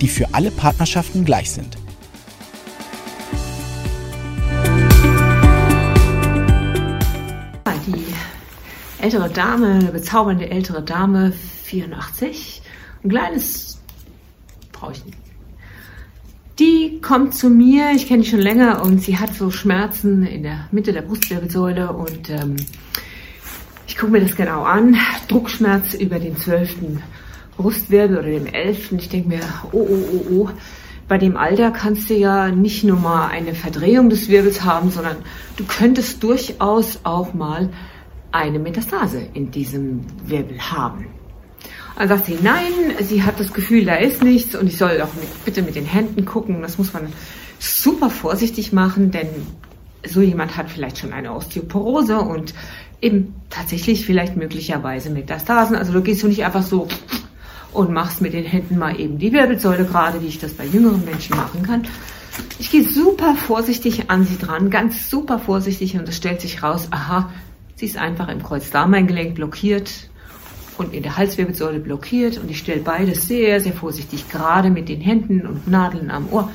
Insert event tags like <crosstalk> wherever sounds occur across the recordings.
die für alle Partnerschaften gleich sind. Die ältere Dame, eine bezaubernde ältere Dame, 84, ein kleines Frauchen. Die kommt zu mir, ich kenne die schon länger und sie hat so Schmerzen in der Mitte der Brustwirbelsäule und ähm, ich gucke mir das genau an. Druckschmerz über den zwölften Brustwirbel oder dem elften. Ich denke mir, oh, oh, oh, oh. Bei dem Alter kannst du ja nicht nur mal eine Verdrehung des Wirbels haben, sondern du könntest durchaus auch mal eine Metastase in diesem Wirbel haben. Dann sagt sie, nein, sie hat das Gefühl, da ist nichts und ich soll auch mit, bitte mit den Händen gucken. Das muss man super vorsichtig machen, denn so jemand hat vielleicht schon eine Osteoporose und eben tatsächlich vielleicht möglicherweise Metastasen. Also du gehst du nicht einfach so und machst mit den Händen mal eben die Wirbelsäule gerade, wie ich das bei jüngeren Menschen machen kann. Ich gehe super vorsichtig an sie dran, ganz super vorsichtig und es stellt sich raus, aha, sie ist einfach im Kreuzdarmeingelenk blockiert und in der Halswirbelsäule blockiert und ich stelle beides sehr, sehr vorsichtig gerade mit den Händen und Nadeln am Ohr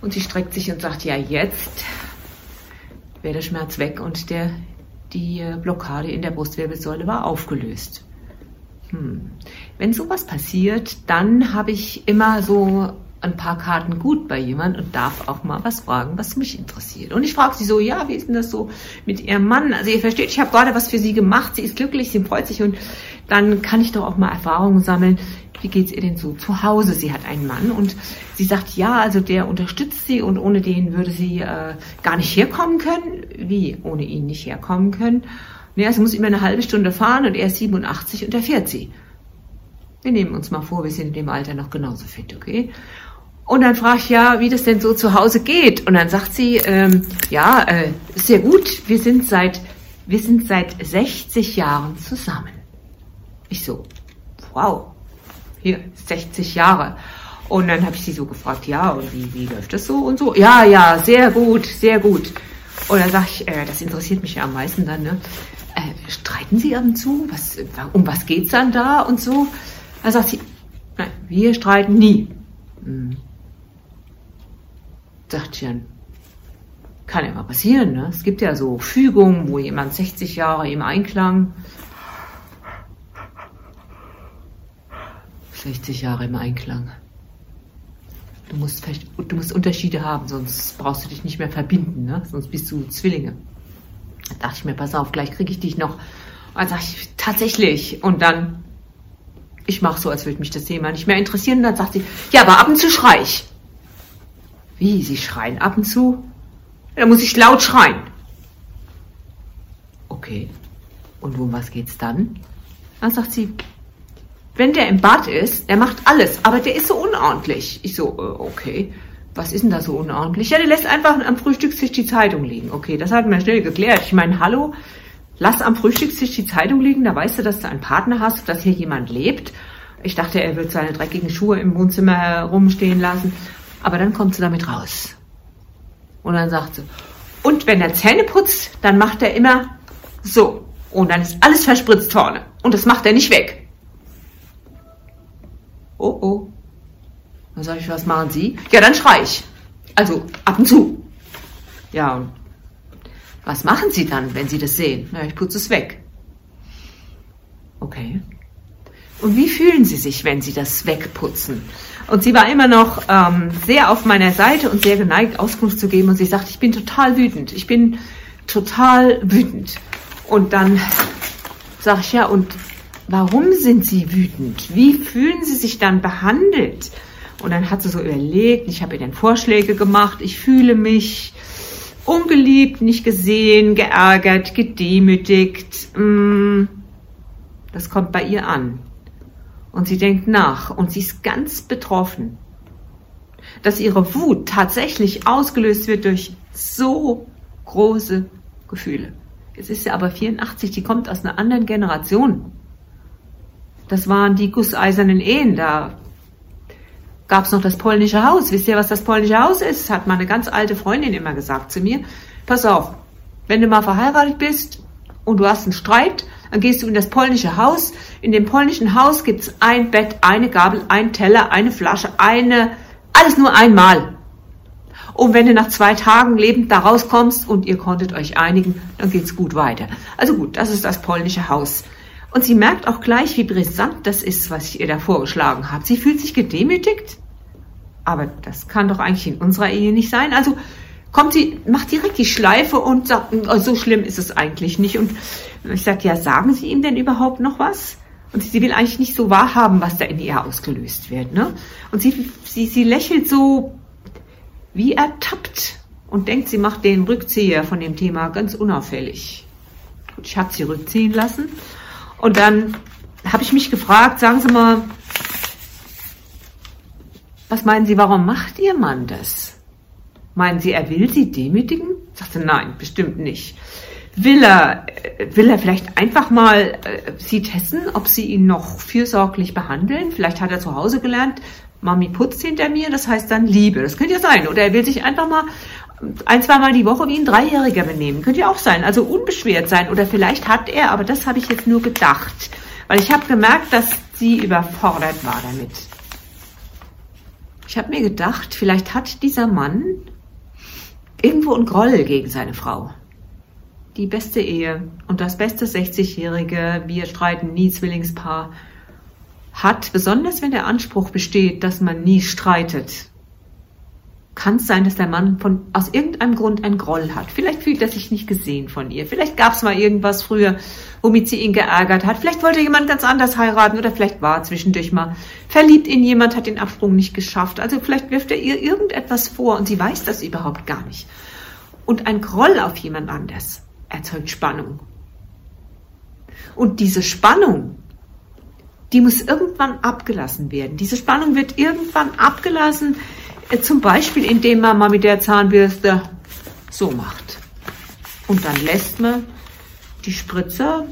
und sie streckt sich und sagt, ja jetzt wäre der Schmerz weg und der die äh, Blockade in der Brustwirbelsäule war aufgelöst. Hm. Wenn sowas passiert, dann habe ich immer so ein paar Karten gut bei jemand und darf auch mal was fragen, was mich interessiert. Und ich frage sie so, ja, wie ist denn das so mit ihrem Mann? Also ihr versteht, ich habe gerade was für sie gemacht, sie ist glücklich, sie freut sich und dann kann ich doch auch mal Erfahrungen sammeln, wie geht's ihr denn so zu Hause? Sie hat einen Mann und sie sagt, ja, also der unterstützt sie und ohne den würde sie äh, gar nicht herkommen können. Wie, ohne ihn nicht herkommen können? Naja, sie muss immer eine halbe Stunde fahren und er ist 87 und er fährt sie. Wir nehmen uns mal vor, wir sind in dem Alter noch genauso fit, okay? Und dann frage ich ja, wie das denn so zu Hause geht. Und dann sagt sie, ähm, ja, äh, sehr gut, wir sind seit, wir sind seit 60 Jahren zusammen. Ich so, wow, hier 60 Jahre. Und dann habe ich sie so gefragt, ja, und wie, wie läuft das so und so? Ja, ja, sehr gut, sehr gut. Und dann sage ich, äh, das interessiert mich ja am meisten dann, ne? Äh, streiten Sie ab und zu? Was, um was geht's dann da und so? Dann sagt sie, nein, wir streiten nie. Hm. Sagt sie dann, kann ja mal passieren, ne? Es gibt ja so Fügungen, wo jemand 60 Jahre im Einklang 60 Jahre im Einklang. Du musst, du musst Unterschiede haben, sonst brauchst du dich nicht mehr verbinden, ne? sonst bist du Zwillinge. Da dachte ich mir, pass auf, gleich kriege ich dich noch. Und dann sage ich, tatsächlich. Und dann, ich mache so, als würde mich das Thema nicht mehr interessieren. Und dann sagt sie, ja, aber ab und zu schrei ich. Wie, sie schreien ab und zu? Da muss ich laut schreien. Okay. Und um was geht's dann? Dann sagt sie, wenn der im Bad ist, der macht alles, aber der ist so unordentlich. Ich so, äh, okay, was ist denn da so unordentlich? Ja, der lässt einfach am Frühstückstisch die Zeitung liegen. Okay, das hat mir schnell geklärt. Ich meine, hallo, lass am Frühstückstisch die Zeitung liegen, da weißt du, dass du einen Partner hast, dass hier jemand lebt. Ich dachte, er wird seine dreckigen Schuhe im Wohnzimmer herumstehen lassen. Aber dann kommt sie damit raus. Und dann sagt sie, und wenn er Zähne putzt, dann macht er immer so. Und dann ist alles verspritzt vorne. Und das macht er nicht weg oh oh. Dann sage ich, was machen Sie? Ja, dann schrei ich. Also ab und zu. Ja, und was machen Sie dann, wenn Sie das sehen? Na, ich putze es weg. Okay. Und wie fühlen Sie sich, wenn Sie das wegputzen? Und sie war immer noch ähm, sehr auf meiner Seite und sehr geneigt, Auskunft zu geben. Und sie sagt, ich bin total wütend. Ich bin total wütend. Und dann sage ich, ja, und Warum sind Sie wütend? Wie fühlen Sie sich dann behandelt? Und dann hat sie so überlegt, ich habe ihr dann Vorschläge gemacht, ich fühle mich ungeliebt, nicht gesehen, geärgert, gedemütigt. Mm, das kommt bei ihr an. Und sie denkt nach und sie ist ganz betroffen. dass ihre Wut tatsächlich ausgelöst wird durch so große Gefühle. Jetzt ist sie aber 84, die kommt aus einer anderen Generation. Das waren die gusseisernen Ehen, da gab es noch das polnische Haus. Wisst ihr, was das polnische Haus ist? Hat meine ganz alte Freundin immer gesagt zu mir. Pass auf, wenn du mal verheiratet bist und du hast einen Streit, dann gehst du in das polnische Haus. In dem polnischen Haus gibt's ein Bett, eine Gabel, ein Teller, eine Flasche, eine, alles nur einmal. Und wenn du nach zwei Tagen lebend da rauskommst und ihr konntet euch einigen, dann geht's gut weiter. Also gut, das ist das polnische Haus. Und sie merkt auch gleich, wie brisant das ist, was ich ihr da vorgeschlagen habe. Sie fühlt sich gedemütigt. Aber das kann doch eigentlich in unserer Ehe nicht sein. Also kommt sie, macht direkt die Schleife und sagt, oh, so schlimm ist es eigentlich nicht. Und ich sage, ja, sagen Sie ihm denn überhaupt noch was? Und sie will eigentlich nicht so wahrhaben, was da in ihr ausgelöst wird. Ne? Und sie, sie, sie lächelt so wie ertappt und denkt, sie macht den Rückzieher von dem Thema ganz unauffällig. Gut, ich habe sie rückziehen lassen. Und dann habe ich mich gefragt, sagen Sie mal, was meinen Sie, warum macht Ihr Mann das? Meinen Sie, er will Sie demütigen? Ich sagte, nein, bestimmt nicht. Will er, äh, will er vielleicht einfach mal äh, Sie testen, ob Sie ihn noch fürsorglich behandeln? Vielleicht hat er zu Hause gelernt, Mami putzt hinter mir, das heißt dann Liebe. Das könnte ja sein. Oder er will sich einfach mal ein, zweimal die Woche wie ein Dreijähriger benehmen. Könnte ja auch sein. Also unbeschwert sein. Oder vielleicht hat er, aber das habe ich jetzt nur gedacht. Weil ich habe gemerkt, dass sie überfordert war damit. Ich habe mir gedacht, vielleicht hat dieser Mann irgendwo einen Groll gegen seine Frau. Die beste Ehe und das beste 60-Jährige, wir streiten nie Zwillingspaar, hat, besonders wenn der Anspruch besteht, dass man nie streitet, kann es sein, dass der Mann von, aus irgendeinem Grund einen Groll hat. Vielleicht fühlt er sich nicht gesehen von ihr. Vielleicht gab es mal irgendwas früher, womit sie ihn geärgert hat. Vielleicht wollte jemand ganz anders heiraten oder vielleicht war zwischendurch mal verliebt in jemand, hat den Absprung nicht geschafft. Also vielleicht wirft er ihr irgendetwas vor und sie weiß das überhaupt gar nicht. Und ein Groll auf jemand anders erzeugt Spannung. Und diese Spannung, die muss irgendwann abgelassen werden. Diese Spannung wird irgendwann abgelassen, zum Beispiel indem man mal mit der Zahnbürste so macht. Und dann lässt man die Spritze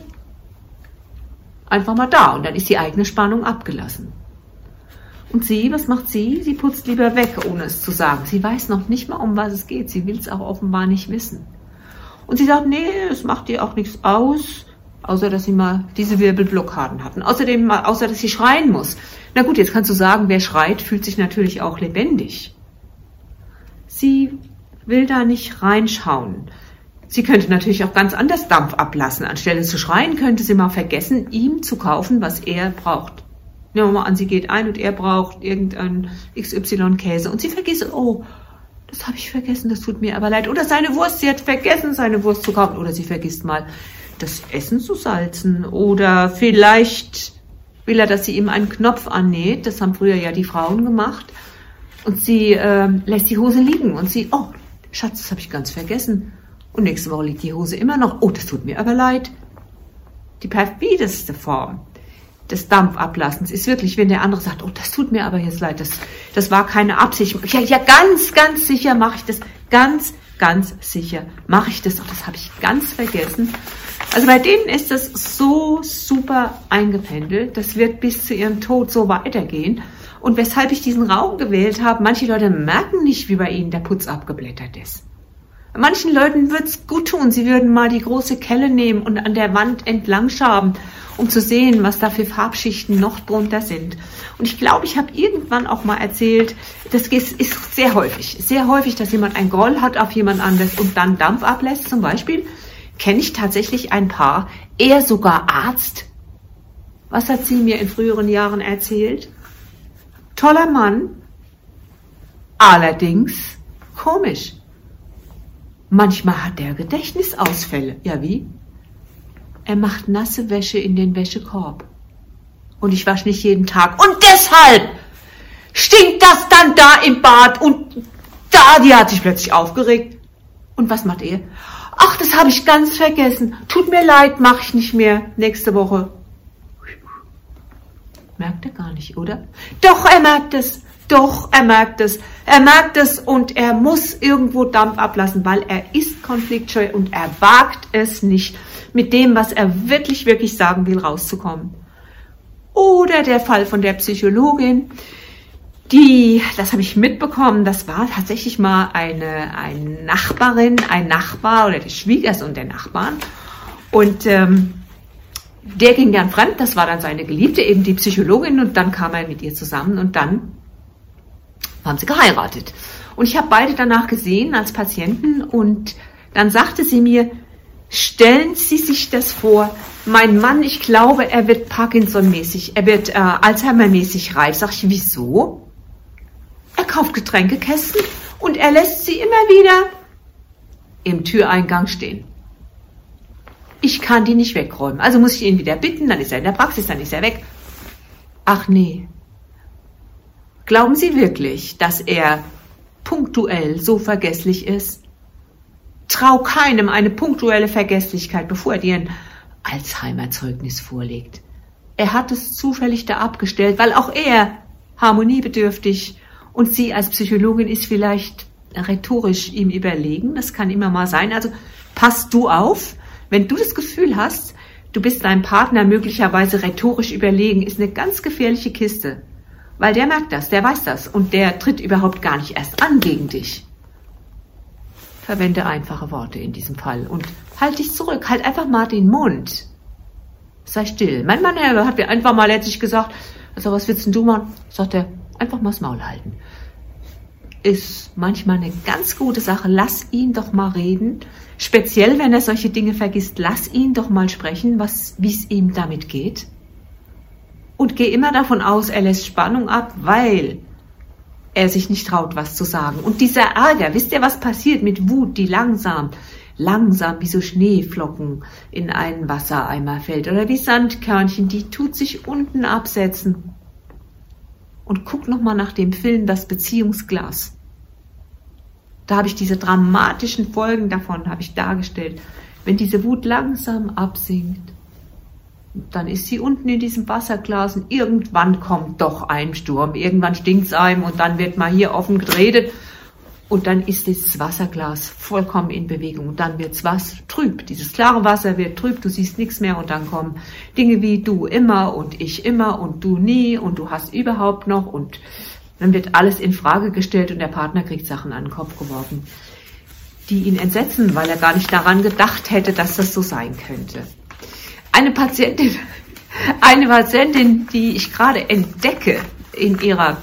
einfach mal da und dann ist die eigene Spannung abgelassen. Und sie, was macht sie? Sie putzt lieber weg, ohne es zu sagen. Sie weiß noch nicht mal, um was es geht. Sie will es auch offenbar nicht wissen. Und sie sagt, nee, es macht ihr auch nichts aus außer dass sie mal diese Wirbelblockaden hatten. Außerdem, außer dass sie schreien muss. Na gut, jetzt kannst du sagen, wer schreit, fühlt sich natürlich auch lebendig. Sie will da nicht reinschauen. Sie könnte natürlich auch ganz anders Dampf ablassen. Anstelle zu schreien, könnte sie mal vergessen, ihm zu kaufen, was er braucht. Nehmen wir mal an, sie geht ein und er braucht irgendein XY-Käse und sie vergisst, oh, das habe ich vergessen, das tut mir aber leid. Oder seine Wurst, sie hat vergessen, seine Wurst zu kaufen. Oder sie vergisst mal, das Essen zu salzen. Oder vielleicht will er, dass sie ihm einen Knopf annäht. Das haben früher ja die Frauen gemacht. Und sie äh, lässt die Hose liegen und sie, oh, Schatz, das habe ich ganz vergessen. Und nächste Woche liegt die Hose immer noch. Oh, das tut mir aber leid. Die perfideste Form des Dampfablassens ist wirklich, wenn der andere sagt, oh, das tut mir aber jetzt leid, das, das war keine Absicht. Ja, ja, ganz, ganz sicher mache ich das. Ganz, ganz sicher mache ich das. Oh, das habe ich ganz vergessen. Also bei denen ist das so super eingependelt. Das wird bis zu ihrem Tod so weitergehen. Und weshalb ich diesen Raum gewählt habe, manche Leute merken nicht, wie bei ihnen der Putz abgeblättert ist. Manchen Leuten wird's gut tun, sie würden mal die große Kelle nehmen und an der Wand entlang schaben, um zu sehen, was da für Farbschichten noch drunter sind. Und ich glaube, ich habe irgendwann auch mal erzählt, das ist sehr häufig, sehr häufig, dass jemand ein Groll hat auf jemand anderes und dann Dampf ablässt, zum Beispiel, kenne ich tatsächlich ein Paar, er sogar Arzt. Was hat sie mir in früheren Jahren erzählt? Toller Mann, allerdings komisch. Manchmal hat er Gedächtnisausfälle. Ja, wie? Er macht nasse Wäsche in den Wäschekorb. Und ich wasche nicht jeden Tag. Und deshalb stinkt das dann da im Bad. Und da, die hat sich plötzlich aufgeregt. Und was macht er? Ach, das habe ich ganz vergessen. Tut mir leid, mache ich nicht mehr nächste Woche. Merkt er gar nicht, oder? Doch, er merkt es. Doch, er merkt es. Er merkt es und er muss irgendwo Dampf ablassen, weil er ist konfliktscheu und er wagt es nicht, mit dem, was er wirklich, wirklich sagen will, rauszukommen. Oder der Fall von der Psychologin, die, das habe ich mitbekommen, das war tatsächlich mal eine, eine Nachbarin, ein Nachbar oder der Schwiegersohn der Nachbarn. Und ähm, der ging dann fremd, das war dann seine Geliebte, eben die Psychologin, und dann kam er mit ihr zusammen und dann haben sie geheiratet. Und ich habe beide danach gesehen als Patienten und dann sagte sie mir, stellen Sie sich das vor, mein Mann, ich glaube, er wird Parkinson-mäßig, er wird äh, Alzheimer-mäßig reif. Sag ich, wieso? Kauft Getränkekästen und er lässt sie immer wieder im Türeingang stehen. Ich kann die nicht wegräumen. Also muss ich ihn wieder bitten, dann ist er in der Praxis, dann ist er weg. Ach nee, Glauben Sie wirklich, dass er punktuell so vergesslich ist? Trau keinem eine punktuelle Vergesslichkeit, bevor er dir ein Alzheimer-Zeugnis vorlegt. Er hat es zufällig da abgestellt, weil auch er harmoniebedürftig und sie als Psychologin ist vielleicht rhetorisch ihm überlegen. Das kann immer mal sein. Also pass du auf, wenn du das Gefühl hast, du bist deinem Partner möglicherweise rhetorisch überlegen, ist eine ganz gefährliche Kiste. Weil der merkt das, der weiß das und der tritt überhaupt gar nicht erst an gegen dich. Verwende einfache Worte in diesem Fall und halt dich zurück, halt einfach mal den Mund. Sei still. Mein Mann hat mir einfach mal letztlich gesagt, also was willst denn du machen? Sagt er, einfach mal das Maul halten. Ist manchmal eine ganz gute Sache. Lass ihn doch mal reden. Speziell, wenn er solche Dinge vergisst, lass ihn doch mal sprechen, wie es ihm damit geht und geh immer davon aus, er lässt Spannung ab, weil er sich nicht traut, was zu sagen. Und dieser Ärger, wisst ihr, was passiert mit Wut, die langsam, langsam wie so Schneeflocken in einen Wassereimer fällt oder wie Sandkörnchen, die tut sich unten absetzen. Und guck noch mal nach dem Film Das Beziehungsglas. Da habe ich diese dramatischen Folgen davon habe ich dargestellt, wenn diese Wut langsam absinkt dann ist sie unten in diesem Wasserglas und irgendwann kommt doch ein Sturm, irgendwann stinkt's einem und dann wird mal hier offen geredet und dann ist dieses Wasserglas vollkommen in Bewegung. Und dann wird's was trüb. Dieses klare Wasser wird trüb, du siehst nichts mehr und dann kommen Dinge wie du immer und ich immer und du nie und du hast überhaupt noch und dann wird alles in Frage gestellt und der Partner kriegt Sachen an den Kopf geworfen, die ihn entsetzen, weil er gar nicht daran gedacht hätte, dass das so sein könnte eine Patientin, <laughs> eine Patientin, die ich gerade entdecke in ihrer,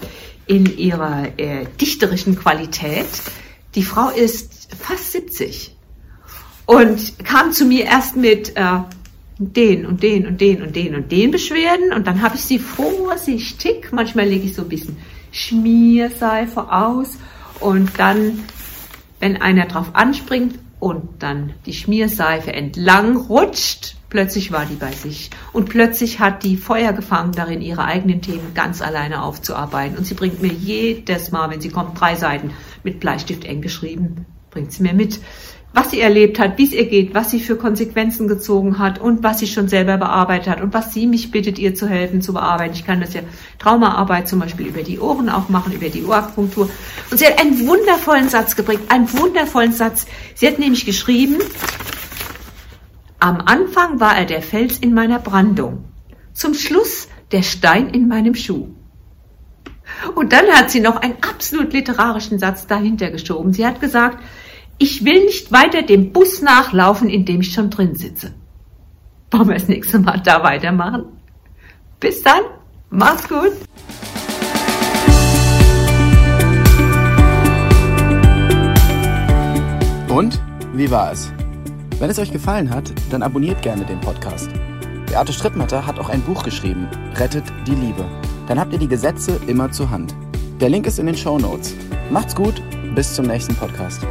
in ihrer äh, dichterischen Qualität. Die Frau ist fast 70 und kam zu mir erst mit äh, den und den und den und den und den Beschwerden und dann habe ich sie vorsichtig, manchmal lege ich so ein bisschen Schmierseife aus und dann, wenn einer drauf anspringt und dann die Schmierseife entlang rutscht, Plötzlich war die bei sich. Und plötzlich hat die Feuer gefangen darin, ihre eigenen Themen ganz alleine aufzuarbeiten. Und sie bringt mir jedes Mal, wenn sie kommt, drei Seiten mit Bleistift eng geschrieben, bringt sie mir mit, was sie erlebt hat, wie es ihr geht, was sie für Konsequenzen gezogen hat und was sie schon selber bearbeitet hat und was sie mich bittet, ihr zu helfen, zu bearbeiten. Ich kann das ja Traumaarbeit zum Beispiel über die Ohren auch machen, über die Ohrakupunktur. Und sie hat einen wundervollen Satz geprägt, einen wundervollen Satz. Sie hat nämlich geschrieben, am Anfang war er der Fels in meiner Brandung, zum Schluss der Stein in meinem Schuh. Und dann hat sie noch einen absolut literarischen Satz dahinter geschoben. Sie hat gesagt, ich will nicht weiter dem Bus nachlaufen, in dem ich schon drin sitze. Wollen wir das nächste Mal da weitermachen? Bis dann, mach's gut. Und wie war es? Wenn es euch gefallen hat, dann abonniert gerne den Podcast. Beate Strittmatter hat auch ein Buch geschrieben, Rettet die Liebe. Dann habt ihr die Gesetze immer zur Hand. Der Link ist in den Show Notes. Macht's gut, bis zum nächsten Podcast.